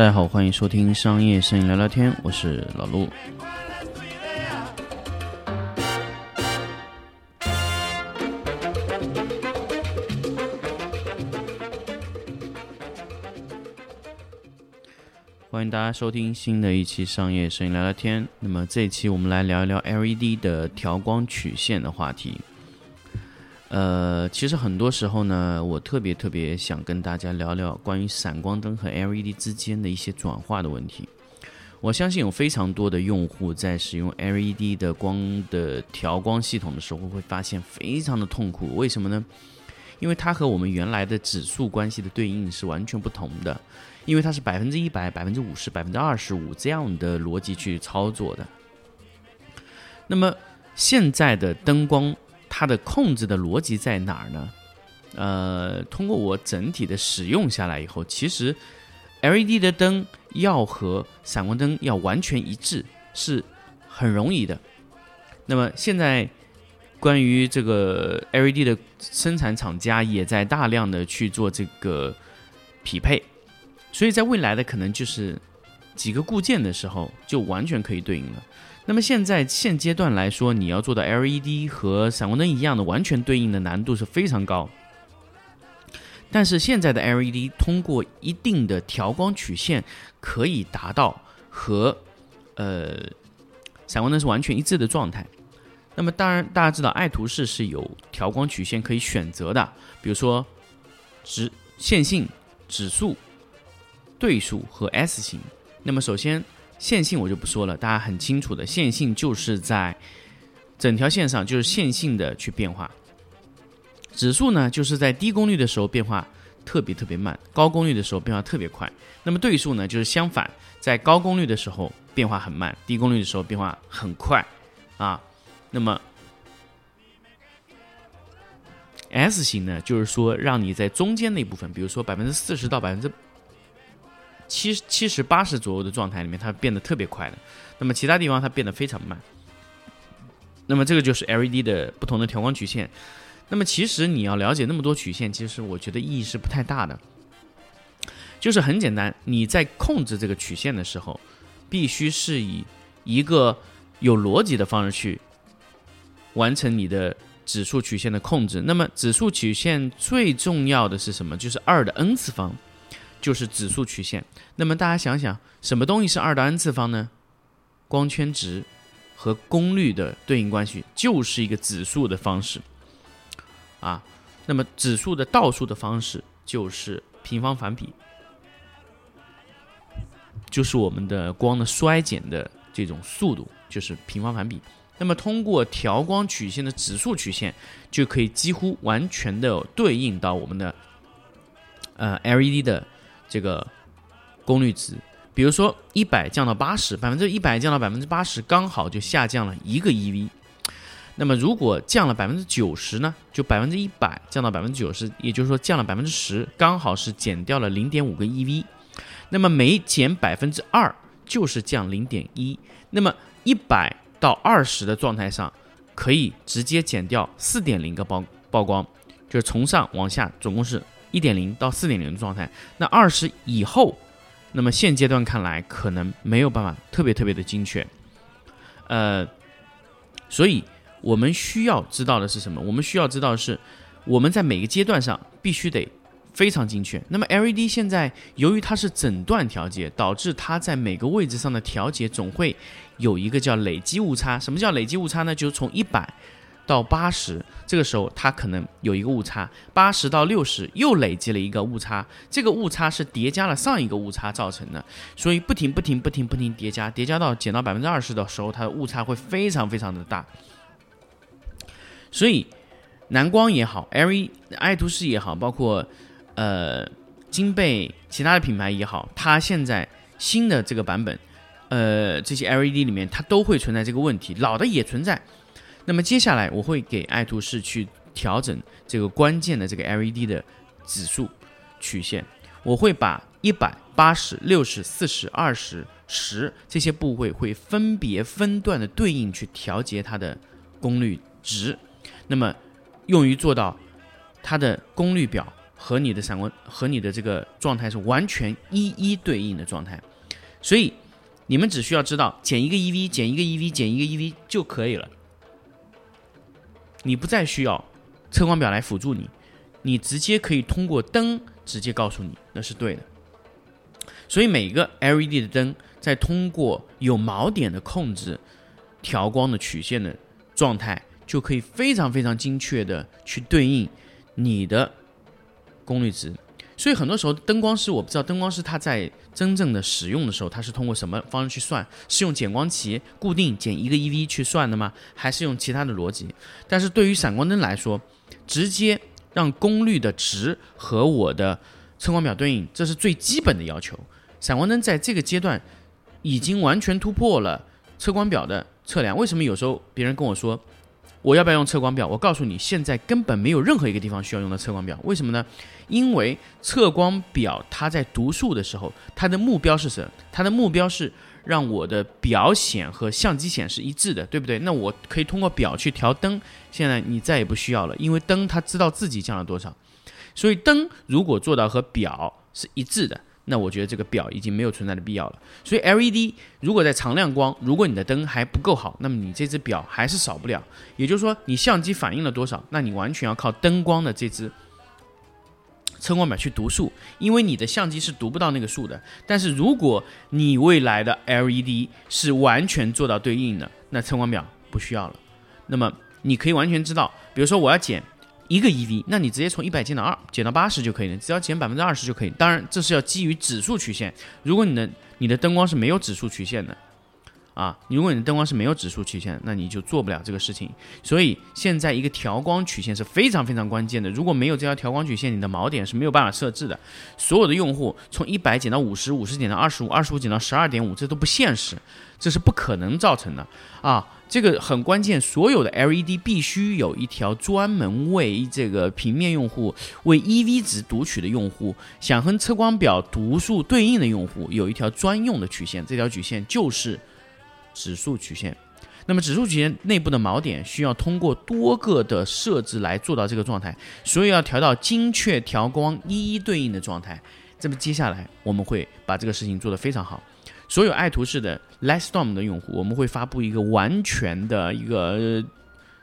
大家好，欢迎收听商业摄影聊聊天，我是老陆。欢迎大家收听新的一期商业摄影聊聊天。那么这一期我们来聊一聊 LED 的调光曲线的话题。呃，其实很多时候呢，我特别特别想跟大家聊聊关于闪光灯和 LED 之间的一些转化的问题。我相信有非常多的用户在使用 LED 的光的调光系统的时候，会发现非常的痛苦。为什么呢？因为它和我们原来的指数关系的对应是完全不同的。因为它是百分之一百、百分之五十、百分之二十五这样的逻辑去操作的。那么现在的灯光，它的控制的逻辑在哪儿呢？呃，通过我整体的使用下来以后，其实 LED 的灯要和闪光灯要完全一致是很容易的。那么现在关于这个 LED 的生产厂家也在大量的去做这个匹配。所以在未来的可能就是几个固件的时候，就完全可以对应了。那么现在现阶段来说，你要做到 LED 和闪光灯一样的完全对应的难度是非常高。但是现在的 LED 通过一定的调光曲线，可以达到和呃闪光灯是完全一致的状态。那么当然，大家知道爱图仕是有调光曲线可以选择的，比如说直线性、指数。对数和 S 型。那么首先线性我就不说了，大家很清楚的，线性就是在整条线上就是线性的去变化。指数呢，就是在低功率的时候变化特别特别慢，高功率的时候变化特别快。那么对数呢，就是相反，在高功率的时候变化很慢，低功率的时候变化很快啊。那么 S 型呢，就是说让你在中间那部分，比如说百分之四十到百分之七七十八十左右的状态里面，它变得特别快的。那么其他地方它变得非常慢。那么这个就是 LED 的不同的调光曲线。那么其实你要了解那么多曲线，其实我觉得意义是不太大的。就是很简单，你在控制这个曲线的时候，必须是以一个有逻辑的方式去完成你的指数曲线的控制。那么指数曲线最重要的是什么？就是二的 n 次方。就是指数曲线。那么大家想想，什么东西是二的 n 次方呢？光圈值和功率的对应关系就是一个指数的方式啊。那么指数的倒数的方式就是平方反比，就是我们的光的衰减的这种速度，就是平方反比。那么通过调光曲线的指数曲线，就可以几乎完全的对应到我们的呃 LED 的。这个功率值，比如说一百降到八十，百分之一百降到百分之八十，刚好就下降了一个 EV。那么如果降了百分之九十呢？就百分之一百降到百分之九十，也就是说降了百分之十，刚好是减掉了零点五个 EV。那么每减百分之二就是降零点一。那么一百到二十的状态上，可以直接减掉四点零个曝曝光，就是从上往下总共是。一点零到四点零的状态，那二十以后，那么现阶段看来可能没有办法特别特别的精确，呃，所以我们需要知道的是什么？我们需要知道的是我们在每个阶段上必须得非常精确。那么 LED 现在由于它是整段调节，导致它在每个位置上的调节总会有一个叫累积误差。什么叫累积误差呢？就是从一百。到八十，这个时候它可能有一个误差；八十到六十又累积了一个误差，这个误差是叠加了上一个误差造成的，所以不停不停不停不停叠加，叠加到减到百分之二十的时候，它的误差会非常非常的大。所以蓝光也好，L 爱图仕也好，包括呃金贝其他的品牌也好，它现在新的这个版本，呃这些 LED 里面它都会存在这个问题，老的也存在。那么接下来我会给爱图仕去调整这个关键的这个 LED 的指数曲线，我会把一百、八十、六十、四十、二十、十这些部位会分别分段的对应去调节它的功率值。那么用于做到它的功率表和你的闪光和你的这个状态是完全一一对应的状态，所以你们只需要知道减一个 EV 减一个 EV 减一个 EV 就可以了，你不再需要测光表来辅助你，你直接可以通过灯直接告诉你那是对的。所以每个 LED 的灯在通过有锚点的控制调光的曲线的状态，就可以非常非常精确的去对应你的功率值。所以很多时候灯光师我不知道灯光师他在真正的使用的时候，他是通过什么方式去算？是用减光器固定减一个 EV 去算的吗？还是用其他的逻辑？但是对于闪光灯来说，直接让功率的值和我的测光表对应，这是最基本的要求。闪光灯在这个阶段已经完全突破了测光表的测量。为什么有时候别人跟我说我要不要用测光表？我告诉你，现在根本没有任何一个地方需要用到测光表。为什么呢？因为测光表它在读数的时候，它的目标是什么？它的目标是让我的表显和相机显示一致的，对不对？那我可以通过表去调灯。现在你再也不需要了，因为灯它知道自己降了多少。所以灯如果做到和表是一致的。那我觉得这个表已经没有存在的必要了。所以 LED 如果在常亮光，如果你的灯还不够好，那么你这只表还是少不了。也就是说，你相机反映了多少，那你完全要靠灯光的这只测光表去读数，因为你的相机是读不到那个数的。但是如果你未来的 LED 是完全做到对应的，那测光表不需要了。那么你可以完全知道，比如说我要减。一个 EV，那你直接从一百减到二，减到八十就可以了，只要减百分之二十就可以。当然，这是要基于指数曲线。如果你的你的灯光是没有指数曲线的，啊，如果你的灯光是没有指数曲线，那你就做不了这个事情。所以现在一个调光曲线是非常非常关键的。如果没有这条调光曲线，你的锚点是没有办法设置的。所有的用户从一百减到五十，五十减到二十五，二十五减到十二点五，这都不现实，这是不可能造成的啊。这个很关键，所有的 LED 必须有一条专门为这个平面用户、为 EV 值读取的用户，想和测光表读数对应的用户，有一条专用的曲线。这条曲线就是指数曲线。那么指数曲线内部的锚点需要通过多个的设置来做到这个状态，所以要调到精确调光一一对应的状态。这么接下来我们会把这个事情做得非常好。所有爱图仕的 Lightstorm 的用户，我们会发布一个完全的一个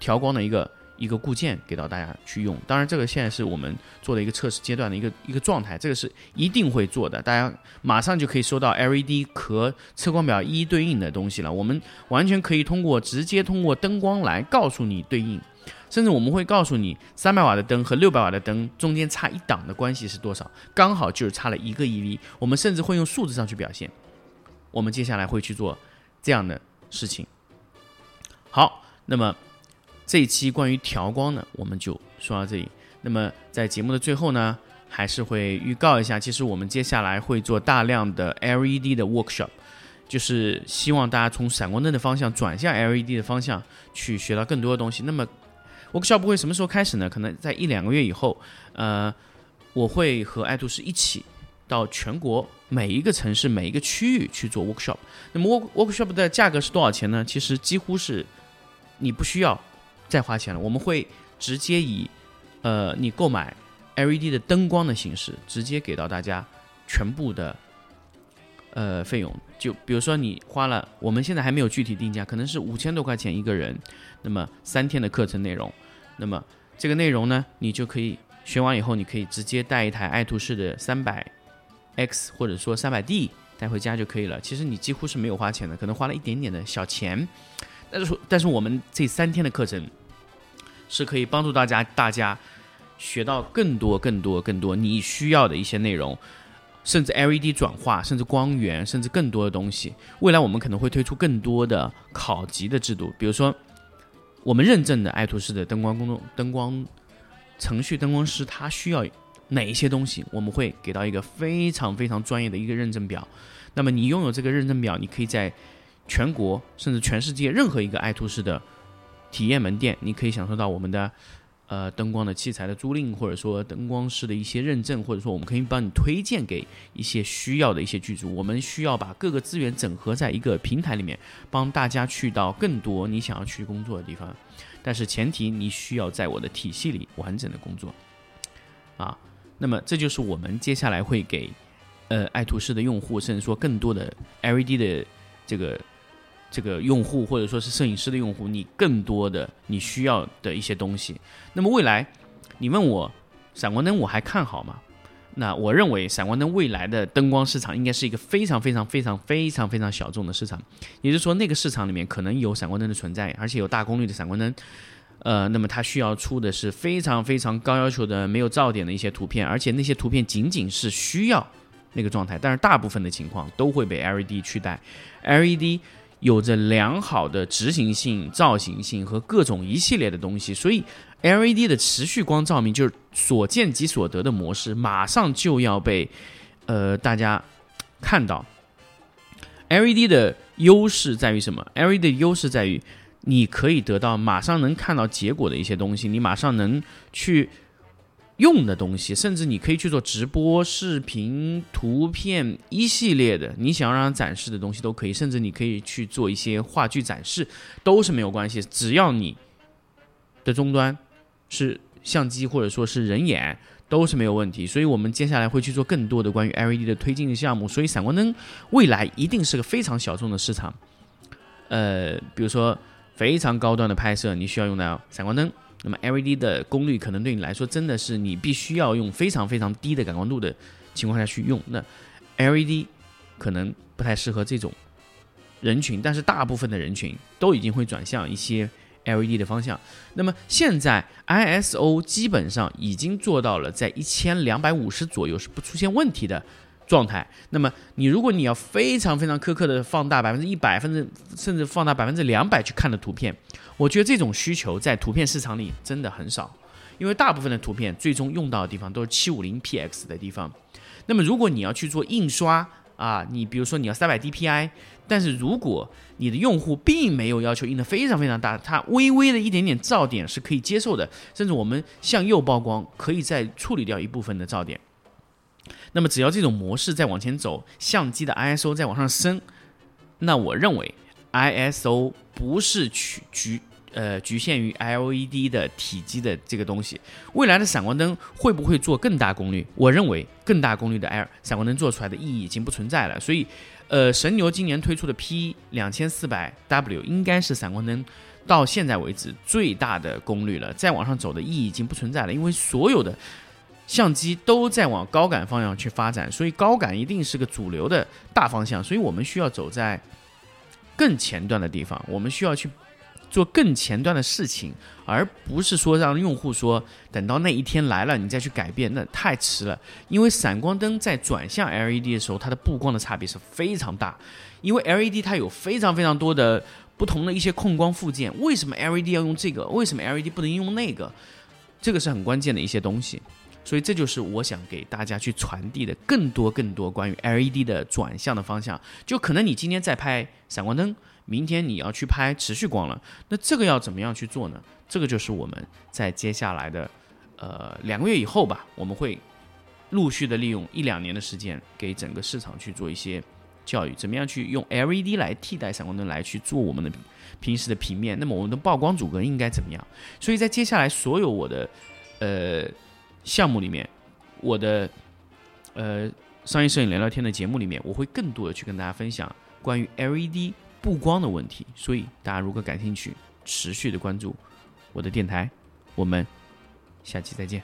调光的一个一个固件给到大家去用。当然，这个现在是我们做的一个测试阶段的一个一个状态，这个是一定会做的。大家马上就可以收到 LED 和测光表一一对应的东西了。我们完全可以通过直接通过灯光来告诉你对应，甚至我们会告诉你三百瓦的灯和六百瓦的灯中间差一档的关系是多少，刚好就是差了一个 EV。我们甚至会用数字上去表现。我们接下来会去做这样的事情。好，那么这一期关于调光呢，我们就说到这里。那么在节目的最后呢，还是会预告一下，其实我们接下来会做大量的 LED 的 workshop，就是希望大家从闪光灯的方向转向 LED 的方向去学到更多的东西。那么 workshop 会什么时候开始呢？可能在一两个月以后，呃，我会和爱图仕一起到全国。每一个城市、每一个区域去做 workshop，那么 workshop 的价格是多少钱呢？其实几乎是你不需要再花钱了。我们会直接以呃你购买 LED 的灯光的形式，直接给到大家全部的呃费用。就比如说你花了，我们现在还没有具体定价，可能是五千多块钱一个人。那么三天的课程内容，那么这个内容呢，你就可以学完以后，你可以直接带一台爱图仕的三百。X 或者说三百 D 带回家就可以了。其实你几乎是没有花钱的，可能花了一点点的小钱。但是但是我们这三天的课程是可以帮助大家大家学到更多更多更多你需要的一些内容，甚至 LED 转化，甚至光源，甚至更多的东西。未来我们可能会推出更多的考级的制度，比如说我们认证的爱图仕的灯光工作灯光程序灯光师，他需要。哪一些东西我们会给到一个非常非常专业的一个认证表？那么你拥有这个认证表，你可以在全国甚至全世界任何一个爱图仕的体验门店，你可以享受到我们的呃灯光的器材的租赁，或者说灯光师的一些认证，或者说我们可以帮你推荐给一些需要的一些剧组。我们需要把各个资源整合在一个平台里面，帮大家去到更多你想要去工作的地方。但是前提你需要在我的体系里完整的工作啊。那么这就是我们接下来会给呃爱图仕的用户，甚至说更多的 LED 的这个这个用户，或者说是摄影师的用户，你更多的你需要的一些东西。那么未来你问我闪光灯我还看好吗？那我认为闪光灯未来的灯光市场应该是一个非常非常非常非常非常小众的市场，也就是说那个市场里面可能有闪光灯的存在，而且有大功率的闪光灯。呃，那么它需要出的是非常非常高要求的没有噪点的一些图片，而且那些图片仅仅是需要那个状态，但是大部分的情况都会被 LED 取代。LED 有着良好的执行性、造型性和各种一系列的东西，所以 LED 的持续光照明就是所见即所得的模式，马上就要被呃大家看到。LED 的优势在于什么？LED 的优势在于。你可以得到马上能看到结果的一些东西，你马上能去用的东西，甚至你可以去做直播、视频、图片一系列的，你想要让它展示的东西都可以，甚至你可以去做一些话剧展示，都是没有关系，只要你的终端是相机或者说是人眼，都是没有问题。所以我们接下来会去做更多的关于 LED 的推进项目，所以闪光灯未来一定是个非常小众的市场。呃，比如说。非常高端的拍摄，你需要用到闪光灯。那么 LED 的功率可能对你来说真的是你必须要用非常非常低的感光度的情况下去用。那 LED 可能不太适合这种人群，但是大部分的人群都已经会转向一些 LED 的方向。那么现在 ISO 基本上已经做到了在一千两百五十左右是不出现问题的。状态。那么，你如果你要非常非常苛刻的放大百分之一百分之，甚至放大百分之两百去看的图片，我觉得这种需求在图片市场里真的很少，因为大部分的图片最终用到的地方都是七五零 px 的地方。那么，如果你要去做印刷啊，你比如说你要三百 dpi，但是如果你的用户并没有要求印的非常非常大，它微微的一点点噪点是可以接受的，甚至我们向右曝光可以再处理掉一部分的噪点。那么只要这种模式再往前走，相机的 ISO 再往上升，那我认为 ISO 不是局局呃局限于 LED 的体积的这个东西。未来的闪光灯会不会做更大功率？我认为更大功率的 L 闪光灯做出来的意义已经不存在了。所以，呃，神牛今年推出的 P 两千四百 W 应该是闪光灯到现在为止最大的功率了。再往上走的意义已经不存在了，因为所有的。相机都在往高感方向去发展，所以高感一定是个主流的大方向。所以我们需要走在更前端的地方，我们需要去做更前端的事情，而不是说让用户说等到那一天来了你再去改变，那太迟了。因为闪光灯在转向 LED 的时候，它的布光的差别是非常大。因为 LED 它有非常非常多的不同的一些控光附件，为什么 LED 要用这个？为什么 LED 不能用那个？这个是很关键的一些东西。所以这就是我想给大家去传递的更多更多关于 LED 的转向的方向。就可能你今天在拍闪光灯，明天你要去拍持续光了，那这个要怎么样去做呢？这个就是我们在接下来的呃两个月以后吧，我们会陆续的利用一两年的时间，给整个市场去做一些教育，怎么样去用 LED 来替代闪光灯来去做我们的平时的平面。那么我们的曝光阻隔应该怎么样？所以在接下来所有我的呃。项目里面，我的呃商业摄影聊聊天的节目里面，我会更多的去跟大家分享关于 LED 布光的问题。所以大家如果感兴趣，持续的关注我的电台，我们下期再见。